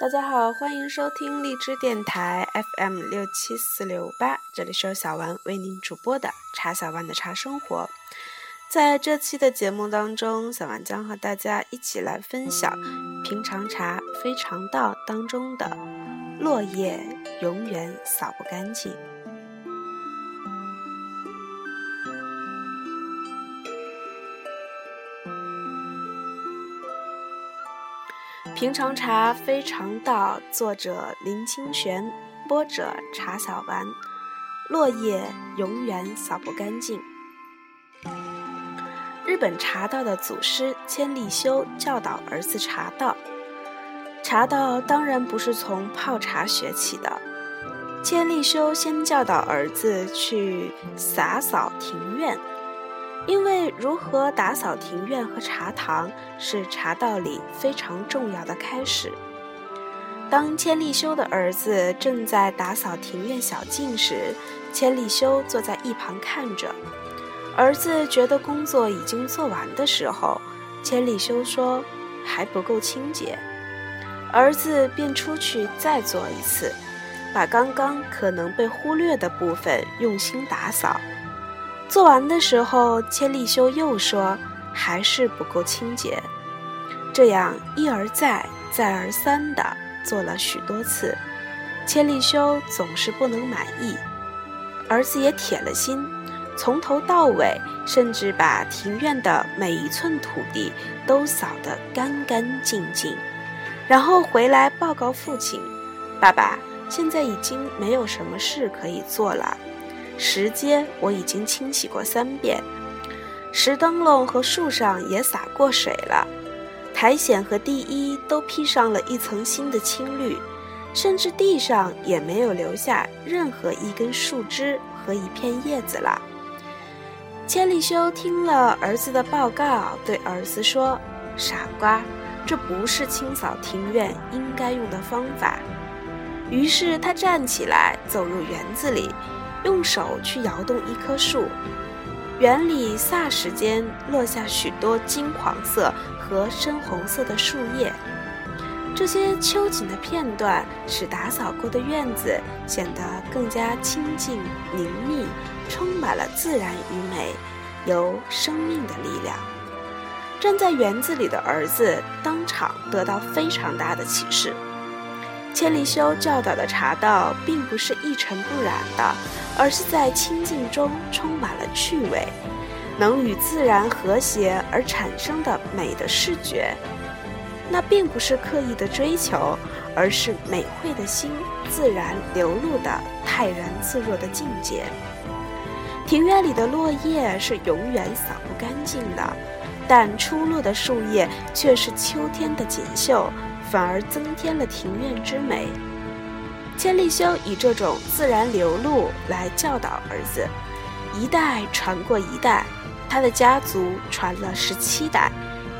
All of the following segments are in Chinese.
大家好，欢迎收听荔枝电台 FM 六七四六八，这里是由小丸为您主播的茶小丸的茶生活。在这期的节目当中，小丸将和大家一起来分享《平常茶非常道》当中的“落叶永远扫不干净”。《平常茶非常道》，作者林清玄，播者茶小丸。落叶永远扫不干净。日本茶道的祖师千利休教导儿子茶道，茶道当然不是从泡茶学起的。千利休先教导儿子去洒扫庭院，因为如何打扫庭院和茶堂是茶道里非常重要的开始。当千利休的儿子正在打扫庭院小径时，千利休坐在一旁看着。儿子觉得工作已经做完的时候，千利休说还不够清洁，儿子便出去再做一次，把刚刚可能被忽略的部分用心打扫。做完的时候，千利休又说还是不够清洁，这样一而再、再而三的做了许多次，千利休总是不能满意，儿子也铁了心。从头到尾，甚至把庭院的每一寸土地都扫得干干净净，然后回来报告父亲：“爸爸，现在已经没有什么事可以做了。石阶我已经清洗过三遍，石灯笼和树上也洒过水了，苔藓和地衣都披上了一层新的青绿，甚至地上也没有留下任何一根树枝和一片叶子了。”千利休听了儿子的报告，对儿子说：“傻瓜，这不是清扫庭院应该用的方法。”于是他站起来，走入园子里，用手去摇动一棵树，园里霎时间落下许多金黄色和深红色的树叶。这些秋景的片段使打扫过的院子显得更加清静宁谧。充满了自然与美，有生命的力量。站在园子里的儿子当场得到非常大的启示。千里修教导的茶道并不是一尘不染的，而是在清净中充满了趣味，能与自然和谐而产生的美的视觉。那并不是刻意的追求，而是美慧的心自然流露的泰然自若的境界。庭院里的落叶是永远扫不干净的，但初落的树叶却是秋天的锦绣，反而增添了庭院之美。千利休以这种自然流露来教导儿子，一代传过一代，他的家族传了十七代，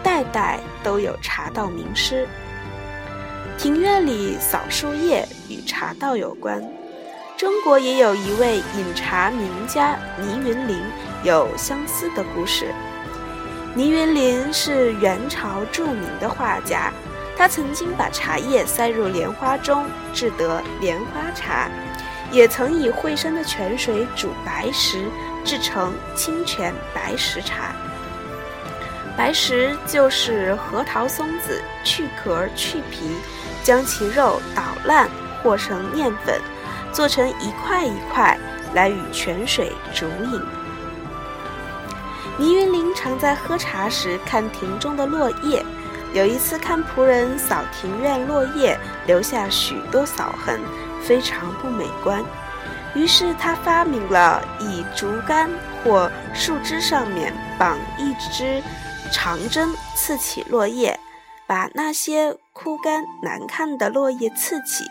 代代都有茶道名师。庭院里扫树叶与茶道有关。中国也有一位饮茶名家倪云林，有相似的故事。倪云林是元朝著名的画家，他曾经把茶叶塞入莲花中，制得莲花茶；也曾以惠山的泉水煮白石，制成清泉白石茶。白石就是核桃松子，去壳去皮，将其肉捣烂，和成面粉。做成一块一块来与泉水煮饮。倪云林常在喝茶时看庭中的落叶，有一次看仆人扫庭院落叶，留下许多扫痕，非常不美观。于是他发明了以竹竿或树枝上面绑一支长针，刺起落叶，把那些枯干难看的落叶刺起。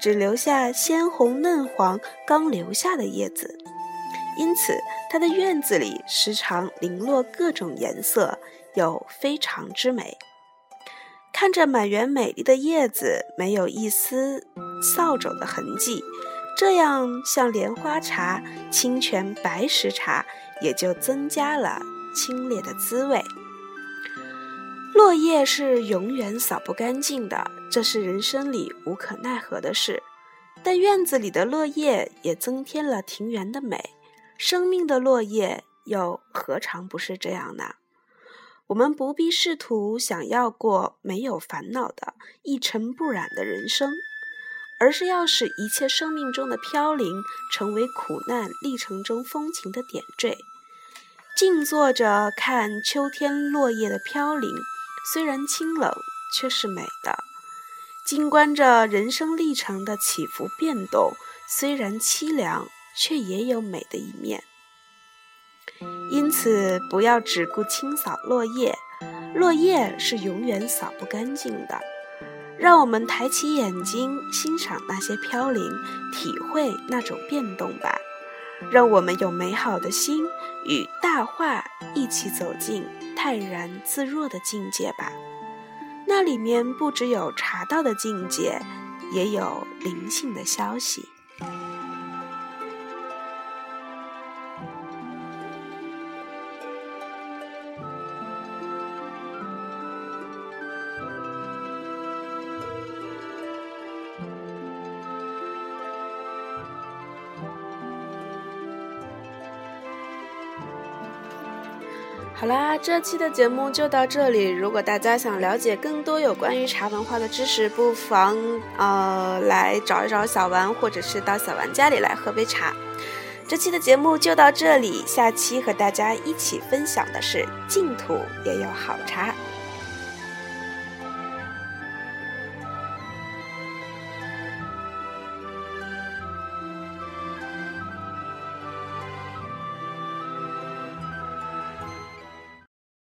只留下鲜红嫩黄刚留下的叶子，因此他的院子里时常零落各种颜色，有非常之美。看着满园美丽的叶子，没有一丝扫帚的痕迹，这样像莲花茶、清泉白石茶也就增加了清冽的滋味。落叶是永远扫不干净的。这是人生里无可奈何的事。但院子里的落叶也增添了庭园的美，生命的落叶又何尝不是这样呢？我们不必试图想要过没有烦恼的一尘不染的人生，而是要使一切生命中的飘零成为苦难历程中风情的点缀。静坐着看秋天落叶的飘零，虽然清冷，却是美的。静观着人生历程的起伏变动，虽然凄凉，却也有美的一面。因此，不要只顾清扫落叶，落叶是永远扫不干净的。让我们抬起眼睛，欣赏那些飘零，体会那种变动吧。让我们有美好的心，与大化一起走进泰然自若的境界吧。那里面不只有茶道的境界，也有灵性的消息。好啦，这期的节目就到这里。如果大家想了解更多有关于茶文化的知识，不妨呃来找一找小丸，或者是到小丸家里来喝杯茶。这期的节目就到这里，下期和大家一起分享的是净土也有好茶。